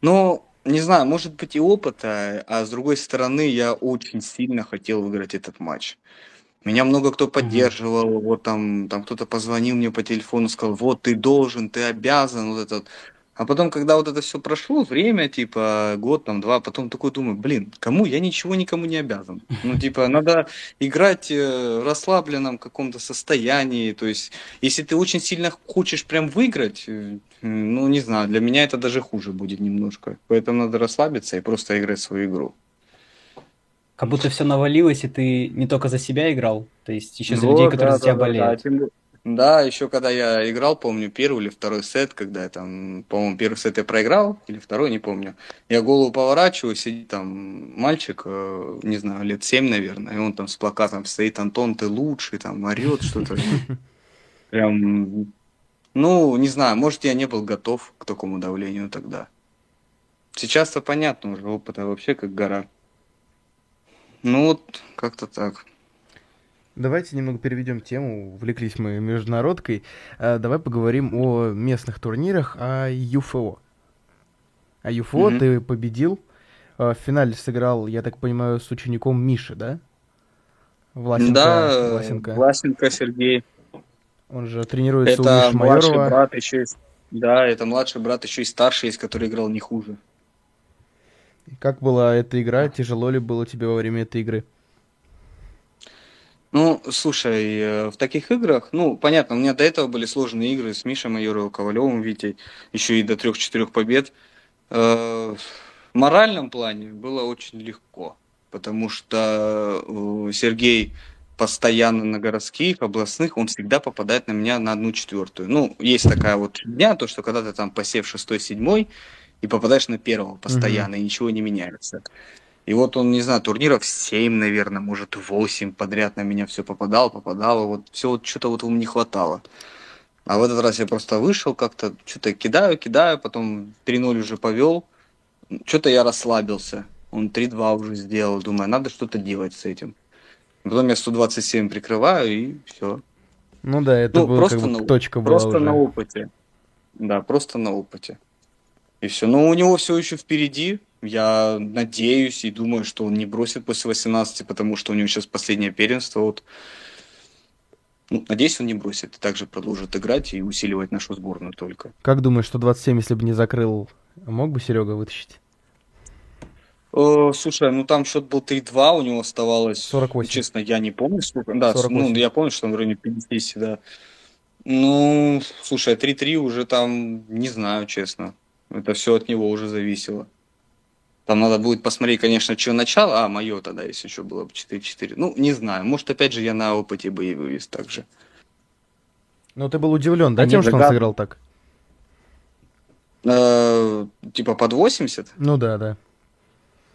Но не знаю, может быть и опыта, а с другой стороны, я очень сильно хотел выиграть этот матч. Меня много кто поддерживал, вот там, там кто-то позвонил мне по телефону, сказал, вот ты должен, ты обязан, вот этот. А потом, когда вот это все прошло, время, типа, год, там, два, потом такой думаю, блин, кому? Я ничего никому не обязан. Ну, типа, надо играть э, в расслабленном каком-то состоянии. То есть, если ты очень сильно хочешь прям выиграть, э, ну, не знаю, для меня это даже хуже будет немножко. Поэтому надо расслабиться и просто играть свою игру. Как будто все навалилось, и ты не только за себя играл, то есть еще за вот, людей, которые да, за тебя да, болеют. Да, да. Да, еще когда я играл, помню, первый или второй сет, когда я там, по-моему, первый сет я проиграл, или второй, не помню. Я голову поворачиваю, сидит там мальчик, э, не знаю, лет семь, наверное, и он там с плакатом стоит, Антон, ты лучший, там, орет что-то. Прям, ну, не знаю, может, я не был готов к такому давлению тогда. Сейчас-то понятно уже, опыта вообще как гора. Ну, вот, как-то так. Давайте немного переведем тему. Увлеклись мы международкой. А, давай поговорим о местных турнирах, о ЮФО. А ЮФО mm-hmm. ты победил. А, в финале сыграл, я так понимаю, с учеником Миши, да? Власенко, да, Власенко. Власенко Сергей. Он же тренируется это у Миши младший Майорова. брат еще есть. Да, это младший брат еще и старший есть, который играл не хуже. Как была эта игра? Тяжело ли было тебе во время этой игры? Ну, слушай, э, в таких играх, ну, понятно, у меня до этого были сложные игры с Мишей Майоровым, Ковалевым, Витей, еще и до трех-четырех побед. Э, В моральном плане было очень легко, потому что э, Сергей постоянно на городских, областных, он всегда попадает на меня на одну четвертую. Ну, есть такая вот дня, то, что когда ты там посев шестой, седьмой, и попадаешь на первого постоянно, mm-hmm. и ничего не меняется. И вот он, не знаю, турниров 7, наверное, может, 8 подряд на меня все попадало, попадало. Вот все вот что-то вот ему не хватало. А в этот раз я просто вышел как-то, что-то кидаю, кидаю, потом 3-0 уже повел. Что-то я расслабился. Он 3-2 уже сделал. Думаю, надо что-то делать с этим. Потом я 127 прикрываю и все. Ну да, это ну, просто как бы на, точка была Просто уже. на опыте. Да, просто на опыте. И все. Но у него все еще впереди. Я надеюсь и думаю, что он не бросит после 18, потому что у него сейчас последнее первенство. Вот. Ну, надеюсь, он не бросит и также продолжит играть и усиливать нашу сборную только. Как думаешь, что 27, если бы не закрыл, мог бы Серега вытащить? О, слушай, ну там счет был 3-2, у него оставалось... 48. Честно, я не помню сколько. Да, 48. ну я помню, что он в районе 50, да. Ну, слушай, 3-3 уже там, не знаю, честно. Это все от него уже зависело. Там надо будет посмотреть, конечно, что начало. А, мое тогда, если еще было бы 4-4. Ну, не знаю. Может, опять же, я на опыте бы и вывез так же. Ну, ты был удивлен, да, тем, что он сыграл так? Э, типа под 80? Ну да, да.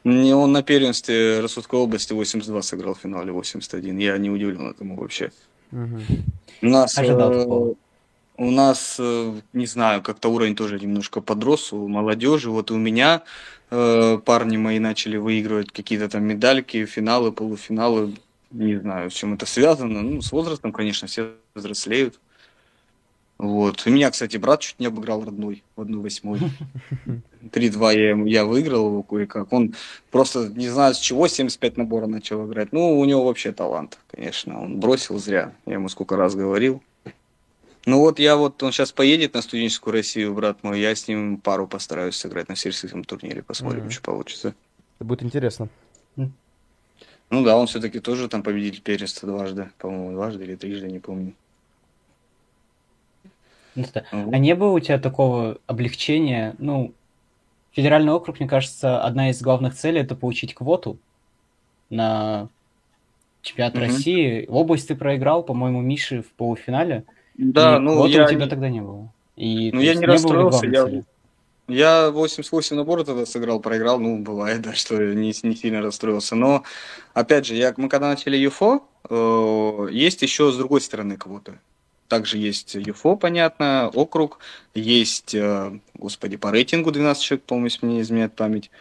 Не, он на первенстве Рассудской области 82 сыграл в финале 81. Я не удивлен этому вообще. Угу. У нас, э, у нас, э, не знаю, как-то уровень тоже немножко подрос у молодежи. Вот у меня э, парни мои начали выигрывать какие-то там медальки, финалы, полуфиналы. Не знаю, с чем это связано. Ну, с возрастом, конечно, все взрослеют. Вот. У меня, кстати, брат чуть не обыграл родной в 1-8. 3-2 я, я выиграл его кое-как. Он просто, не знаю, с чего 75 набора начал играть. Ну, у него вообще талант, конечно. Он бросил зря. Я ему сколько раз говорил. Ну вот я вот, он сейчас поедет на студенческую Россию, брат мой, я с ним пару постараюсь сыграть на всероссийском турнире, посмотрим, mm-hmm. что получится. Это будет интересно. Ну да, он все-таки тоже там победитель первенства дважды, по-моему, дважды или трижды, не помню. А не было у тебя такого облегчения? Ну, федеральный округ, мне кажется, одна из главных целей это получить квоту на чемпионат угу. России. В область ты проиграл, по-моему, Миши в полуфинале. Да, и ну квоты я... у тебя тогда не было. И, ну я не расстроился, я... Я 88 набора тогда сыграл, проиграл, ну, бывает, да, что не, не сильно расстроился. Но, опять же, я, мы когда начали ЮФО, э, есть еще с другой стороны квоты. Также есть ЮФО, понятно, округ, есть, э, господи, по рейтингу 12 человек, по-моему, если мне не изменяет память.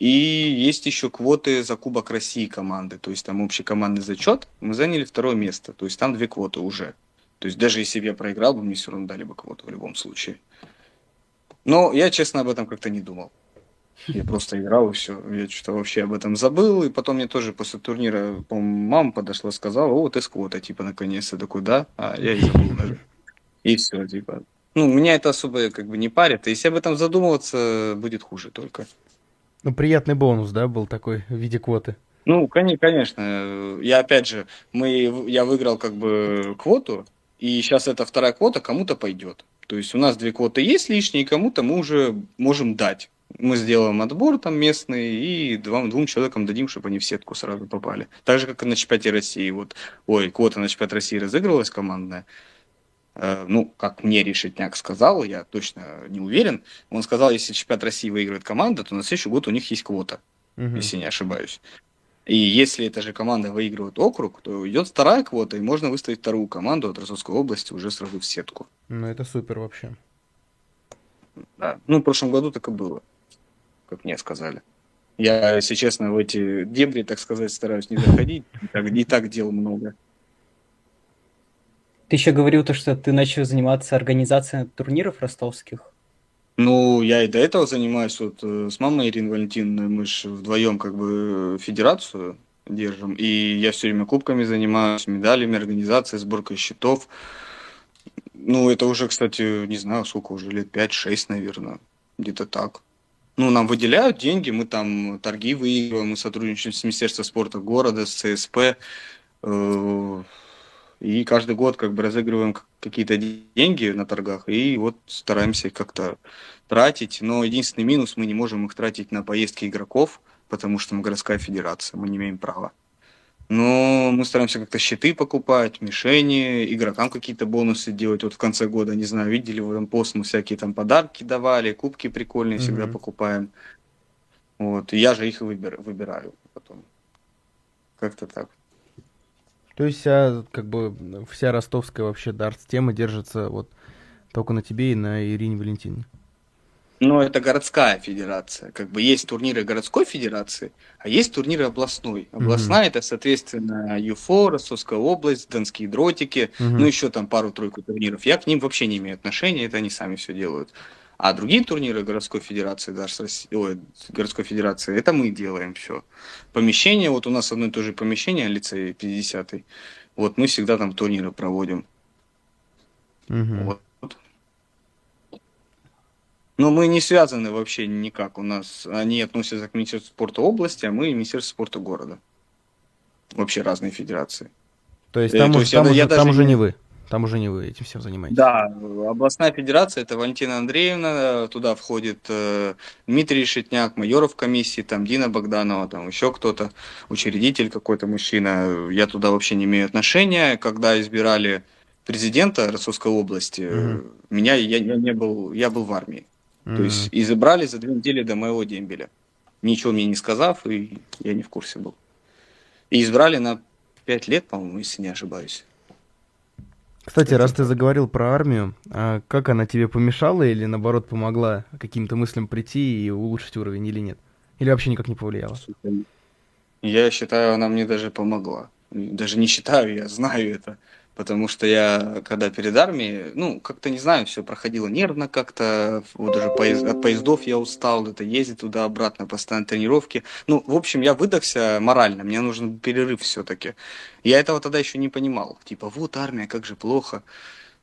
И есть еще квоты за Кубок России команды, то есть там общий командный зачет, мы заняли второе место, то есть там две квоты уже. То есть даже если бы я проиграл бы, мне все равно дали бы квоту в любом случае. Но я, честно, об этом как-то не думал. Я просто играл и все. Я что-то вообще об этом забыл. И потом мне тоже после турнира, по-моему, мама подошла, сказала, о, ты сквота, типа, наконец-то. Такой, да? А я и забыл даже. И все, типа. Ну, меня это особо как бы не парит. Если об этом задумываться, будет хуже только. Ну, приятный бонус, да, был такой в виде квоты. Ну, конечно. Я, опять же, мы, я выиграл как бы квоту, и сейчас эта вторая квота кому-то пойдет. То есть у нас две квоты есть лишние, и кому-то мы уже можем дать мы сделаем отбор там местный и двум, двум человекам дадим, чтобы они в сетку сразу попали. Так же, как и на чемпионате России. Вот, ой, квота на чемпионат России разыгрывалась командная. Э, ну, как мне решетняк сказал, я точно не уверен. Он сказал, если чемпионат России выигрывает команда, то на следующий год у них есть квота, угу. если не ошибаюсь. И если эта же команда выигрывает округ, то идет вторая квота, и можно выставить вторую команду от Ростовской области уже сразу в сетку. Ну, это супер вообще. Да. Ну, в прошлом году так и было как мне сказали. Я, если честно, в эти дебри, так сказать, стараюсь не заходить. Так, не так дел много. Ты еще говорил то, что ты начал заниматься организацией турниров ростовских. Ну, я и до этого занимаюсь вот э, с мамой Ириной Валентиновной. Мы же вдвоем как бы федерацию держим. И я все время кубками занимаюсь, медалями, организацией, сборкой счетов. Ну, это уже, кстати, не знаю, сколько уже, лет 5-6, наверное. Где-то так ну, нам выделяют деньги, мы там торги выигрываем, мы сотрудничаем с Министерством спорта города, с ЦСП. Э, И каждый год как бы разыгрываем какие-то деньги на торгах, и вот стараемся их как-то тратить. Но единственный минус, мы не можем их тратить на поездки игроков, потому что мы городская федерация, мы не имеем права. Но мы стараемся как-то щиты покупать, мишени, игрокам какие-то бонусы делать. Вот в конце года, не знаю, видели вы там пост, мы всякие там подарки давали, кубки прикольные mm-hmm. всегда покупаем. Вот, и я же их выбир, выбираю потом. Как-то так. То есть вся, как бы, вся ростовская вообще дартс-тема держится вот только на тебе и на Ирине Валентине. Ну, это городская федерация. Как бы есть турниры городской федерации, а есть турниры областной. Областная mm-hmm. это, соответственно, ЮФО, Ростовская область, Донские дротики, mm-hmm. ну, еще там пару-тройку турниров. Я к ним вообще не имею отношения, это они сами все делают. А другие турниры городской федерации, даже ой, городской федерации, это мы делаем все. Помещение, вот у нас одно и то же помещение, лицей 50 -й. Вот мы всегда там турниры проводим. Угу. Вот. Но мы не связаны вообще никак. У нас они относятся к Министерству спорта области, а мы Министерство спорта города. Вообще разные федерации. То есть там, э, уже, там, я, уже, я там уже не вы. Там уже не вы этим всем занимаетесь. Да, областная федерация, это Валентина Андреевна, туда входит э, Дмитрий Шетняк, майоров комиссии, там Дина Богданова, там еще кто-то, учредитель какой-то мужчина. Я туда вообще не имею отношения. Когда избирали президента Ростовской области, mm-hmm. меня я, я не был, я был в армии. Mm-hmm. То есть избрали за две недели до моего дембеля. Ничего мне не сказав, и я не в курсе был. И избрали на пять лет, по-моему, если не ошибаюсь. Кстати, раз ты заговорил про армию, а как она тебе помешала или наоборот помогла каким-то мыслям прийти и улучшить уровень или нет? Или вообще никак не повлияла? Я считаю, она мне даже помогла. Даже не считаю, я знаю это. Потому что я, когда перед армией, ну, как-то, не знаю, все проходило нервно как-то, вот даже поезд, от поездов я устал, это ездить туда-обратно, постоянно тренировки. Ну, в общем, я выдохся морально, мне нужен перерыв все-таки. Я этого тогда еще не понимал. Типа, вот армия, как же плохо.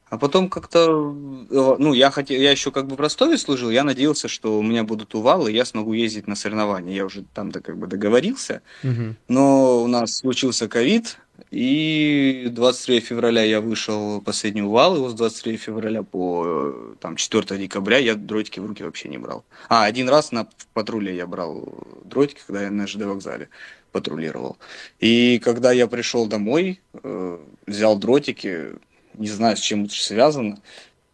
А потом как-то, э, ну, я хотел, я еще как бы в Ростове служил, я надеялся, что у меня будут увалы, и я смогу ездить на соревнования. Я уже там-то как бы договорился. Угу. Но у нас случился ковид, и 23 февраля я вышел последний увал, его с 23 февраля по там, 4 декабря я дротики в руки вообще не брал. А, один раз на патруле я брал дротики, когда я на ЖД вокзале патрулировал. И когда я пришел домой, э, взял дротики, не знаю, с чем это связано,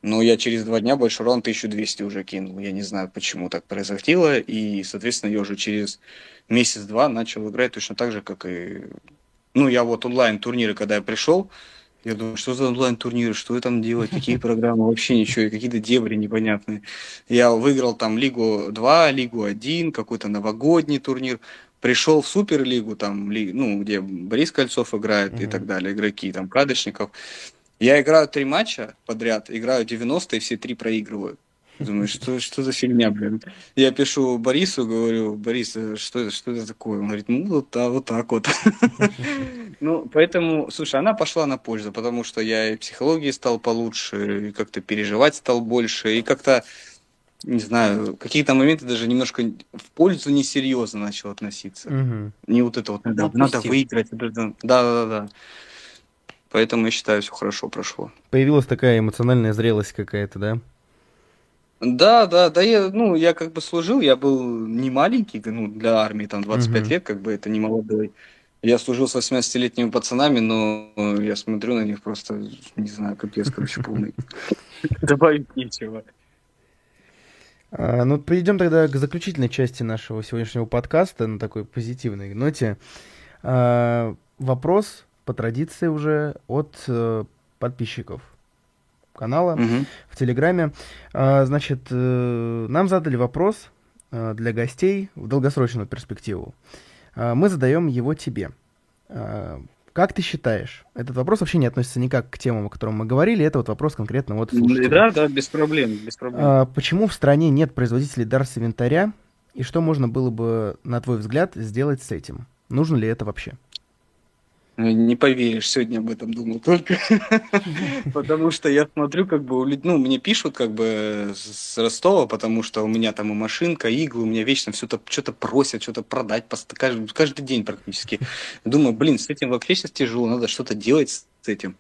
но я через два дня большой раунд 1200 уже кинул. Я не знаю, почему так произошло. И, соответственно, я уже через месяц-два начал играть точно так же, как и ну, я вот онлайн-турниры, когда я пришел, я думаю, что за онлайн-турниры, что вы там делаете, какие программы, вообще ничего, какие-то дебри непонятные. Я выиграл там Лигу 2, Лигу 1, какой-то новогодний турнир. Пришел в Суперлигу, там, ну, где Борис Кольцов играет mm-hmm. и так далее, игроки, там, Кадочников. Я играю три матча подряд, играю 90 и все три проигрываю. Думаю, что, что за фигня, блин. Я пишу Борису, говорю, Борис, э, что, это, что это такое? Он говорит, ну, вот, а, вот так вот. Ну, поэтому, слушай, она пошла на пользу, потому что я и психологии стал получше, и как-то переживать стал больше, и как-то, не знаю, какие-то моменты даже немножко в пользу несерьезно начал относиться. Не вот это вот, надо, надо выиграть. Да-да-да. Поэтому я считаю, все хорошо прошло. Появилась такая эмоциональная зрелость какая-то, да? Да, да, да, я, ну, я как бы служил, я был не маленький, ну, для армии, там, 25 Мгм. лет, как бы, это не молодой. Я служил с 18-летними пацанами, но я смотрю на них просто, не знаю, капец, короче, полный. Добавить нечего. А, ну, перейдем тогда к заключительной части нашего сегодняшнего подкаста на такой позитивной ноте. А, вопрос по традиции уже от э, подписчиков канала угу. в Телеграме. А, значит, э, нам задали вопрос э, для гостей в долгосрочную перспективу. А, мы задаем его тебе. А, как ты считаешь? Этот вопрос вообще не относится никак к темам, о которых мы говорили. Это вот вопрос конкретно вот слушателя. Да, да, без проблем, без проблем. Почему в стране нет производителей дарса инвентаря? И что можно было бы, на твой взгляд, сделать с этим? Нужно ли это вообще? Не поверишь, сегодня об этом думал только. Потому что я смотрю, как бы, ну, мне пишут, как бы, с Ростова, потому что у меня там и машинка, и иглы, у меня вечно все что-то просят, что-то продать, каждый, каждый день практически. Думаю, блин, с этим вообще сейчас тяжело, надо что-то делать с этим.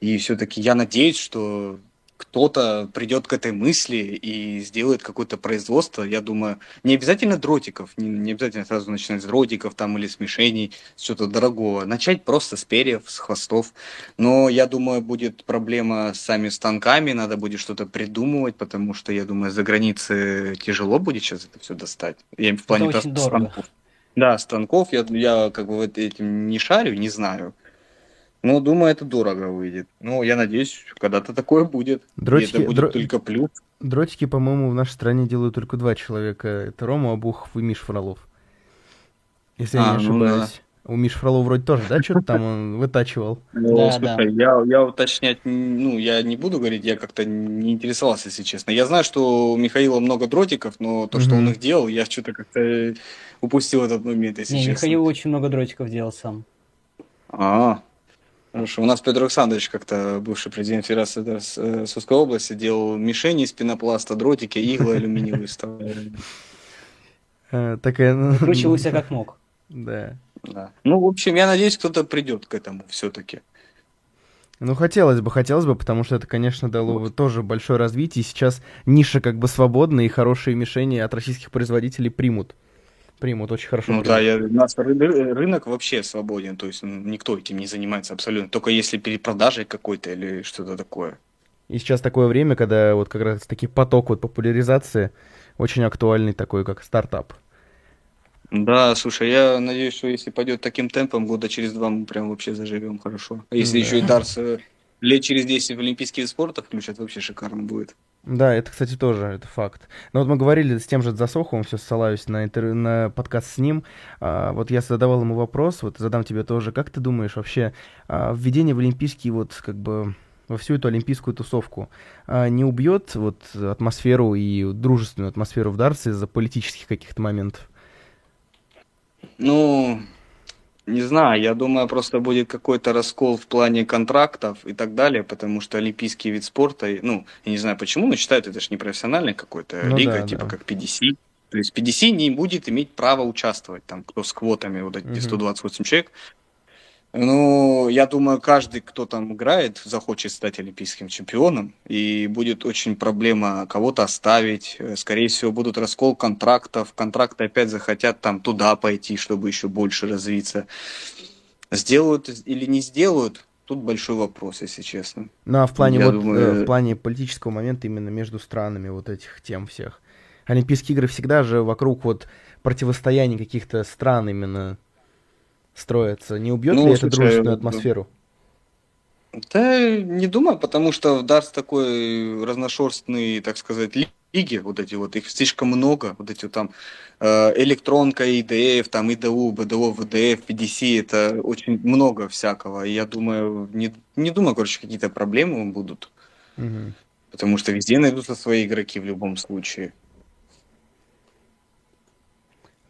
И все-таки я надеюсь, что кто-то придет к этой мысли и сделает какое-то производство, я думаю, не обязательно дротиков, не, не обязательно сразу начинать с дротиков там или смешений, с чего-то дорогого. Начать просто с перьев, с хвостов. Но я думаю, будет проблема с сами станками, надо будет что-то придумывать, потому что, я думаю, за границы тяжело будет сейчас это все достать. Я в плане это очень станков. Да, станков, я, я как бы вот этим не шарю, не знаю. Ну, думаю, это дорого выйдет. Ну, я надеюсь, когда-то такое будет. Дротики, и это будет дро... только плюс. Дротики, по-моему, в нашей стране делают только два человека. Это Рома Обухов и Миш Фролов. Если а, я не ну ошибаюсь. Да. У Миш Фролова вроде тоже, да, что-то там он вытачивал? Ну, да, слушай, да. Я, я уточнять, ну, я не буду говорить, я как-то не интересовался, если честно. Я знаю, что у Михаила много дротиков, но то, что он их делал, я что-то как-то упустил этот момент, если не, честно. Михаил очень много дротиков делал сам. А, Хорошо. У нас Петр Александрович, как-то бывший президент Федерации Сусской области, делал мишени из пенопласта, дротики, иглы алюминиевые вставляли. Э, такая... Ну, Кручивался как мог. Да. да. Ну, в общем, я надеюсь, кто-то придет к этому все-таки. Ну, хотелось бы, хотелось бы, потому что это, конечно, дало вот. тоже большое развитие. Сейчас ниша как бы свободна, и хорошие мишени от российских производителей примут примут очень хорошо. Ну да, я, у нас рынок вообще свободен, то есть никто этим не занимается абсолютно, только если перепродажей какой-то или что-то такое. И сейчас такое время, когда вот как раз таки поток вот популяризации очень актуальный такой, как стартап. Да, слушай, я надеюсь, что если пойдет таким темпом, года через два мы прям вообще заживем хорошо. А если да. еще и Дарс лет через 10 в Олимпийские спорта включат, вообще шикарно будет. Да, это, кстати, тоже это факт. Но вот мы говорили с тем же Засоховым, все ссылаюсь на, интер... на подкаст с ним. А, вот я задавал ему вопрос, вот задам тебе тоже. Как ты думаешь вообще, а, введение в Олимпийский вот как бы во всю эту олимпийскую тусовку а, не убьет вот атмосферу и дружественную атмосферу в Дарсе из-за политических каких-то моментов? Ну, не знаю, я думаю, просто будет какой-то раскол в плане контрактов и так далее, потому что олимпийский вид спорта, ну, я не знаю почему, но считают, это же не профессиональная какой-то ну, лига, да, типа да. как PDC. То есть PDC не будет иметь права участвовать, там, кто с квотами, вот эти 128 человек, ну, я думаю, каждый, кто там играет, захочет стать олимпийским чемпионом, и будет очень проблема кого-то оставить. Скорее всего, будут раскол контрактов, контракты опять захотят там туда пойти, чтобы еще больше развиться. Сделают или не сделают, тут большой вопрос, если честно. Ну, а в плане, вот, думаю... Э, в плане политического момента именно между странами вот этих тем всех. Олимпийские игры всегда же вокруг вот противостояния каких-то стран именно строятся. Не убьет ну, ли это дружественную атмосферу? Да, не думаю, потому что Дарс такой разношерстный, так сказать, лиги, вот эти вот, их слишком много, вот эти вот там э, электронка, ИДФ, там ИДУ, БДО, ВДФ, PDC, это очень много всякого. И я думаю, не, не думаю, короче, какие-то проблемы будут. Угу. Потому что везде найдутся свои игроки в любом случае.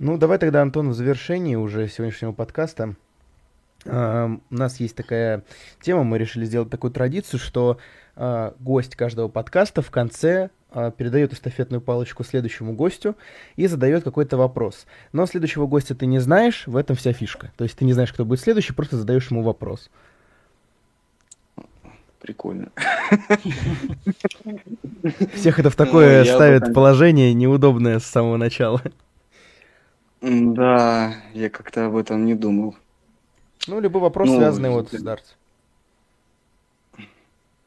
Ну, давай тогда, Антон, в завершении уже сегодняшнего подкаста. Uh, у нас есть такая тема, мы решили сделать такую традицию, что uh, гость каждого подкаста в конце uh, передает эстафетную палочку следующему гостю и задает какой-то вопрос. Но следующего гостя ты не знаешь, в этом вся фишка. То есть ты не знаешь, кто будет следующий, просто задаешь ему вопрос. Прикольно. Всех это в такое ну, ставит положение неудобное с самого начала. Да, я как-то об этом не думал. Ну, любой вопрос, ну, связанный вот с дартс.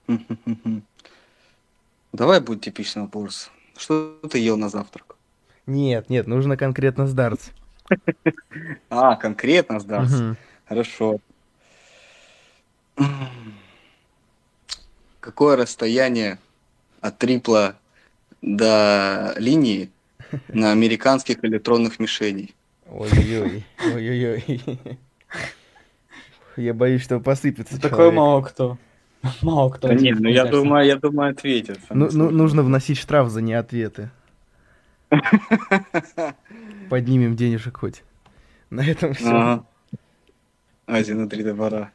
Давай будет типичный вопрос. Что ты ел на завтрак? Нет, нет, нужно конкретно с дартс. А, конкретно с дартс. Хорошо. Какое расстояние от трипла до линии на американских электронных мишеней. Ой-ой-ой, ой-ой-ой. Я боюсь, что посыпется Такое мало кто. Мало кто. Да нет, ну я думаю, я думаю, ответит. Ну, ну, нужно вносить штраф за неответы. Поднимем денежек хоть. На этом все. Ага. Азия на 3D пора.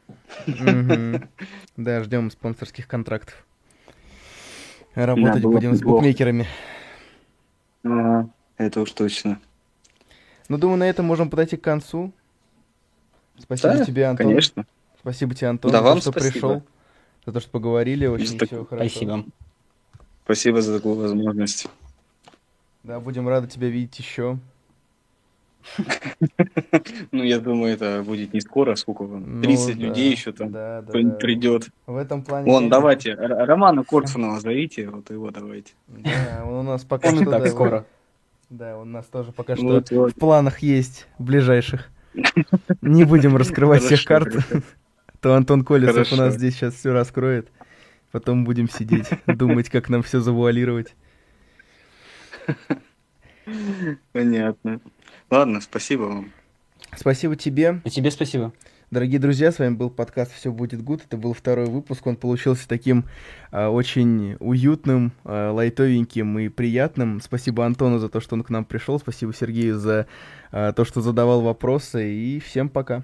Да, ждем спонсорских контрактов. Работать будем с букмекерами. Ага, это уж точно. Ну, думаю, на этом можем подойти к концу. Спасибо да, тебе, Антон. конечно. Спасибо тебе, Антон, Да, за вам то, что спасибо. пришел, за то, что поговорили, очень так- все хорошо. Спасибо. Спасибо за такую возможность. Да, будем рады тебя видеть еще. Ну, я думаю, это будет не скоро, сколько вам? Ну 30 да, людей еще там придет. В этом плане... Вон, давайте, Романа Корфунова зовите, вот его давайте. Да, он у нас пока Он что... и так да, скоро. Да, он у нас тоже пока что в планах есть, ближайших. Не будем раскрывать всех карт. То Антон Колесов у нас здесь сейчас все раскроет. Потом будем сидеть, думать, как нам все завуалировать. Понятно. Ладно, спасибо вам. Спасибо тебе. И тебе спасибо. Дорогие друзья, с вами был подкаст «Все будет гуд». Это был второй выпуск. Он получился таким а, очень уютным, а, лайтовеньким и приятным. Спасибо Антону за то, что он к нам пришел. Спасибо Сергею за а, то, что задавал вопросы. И всем пока.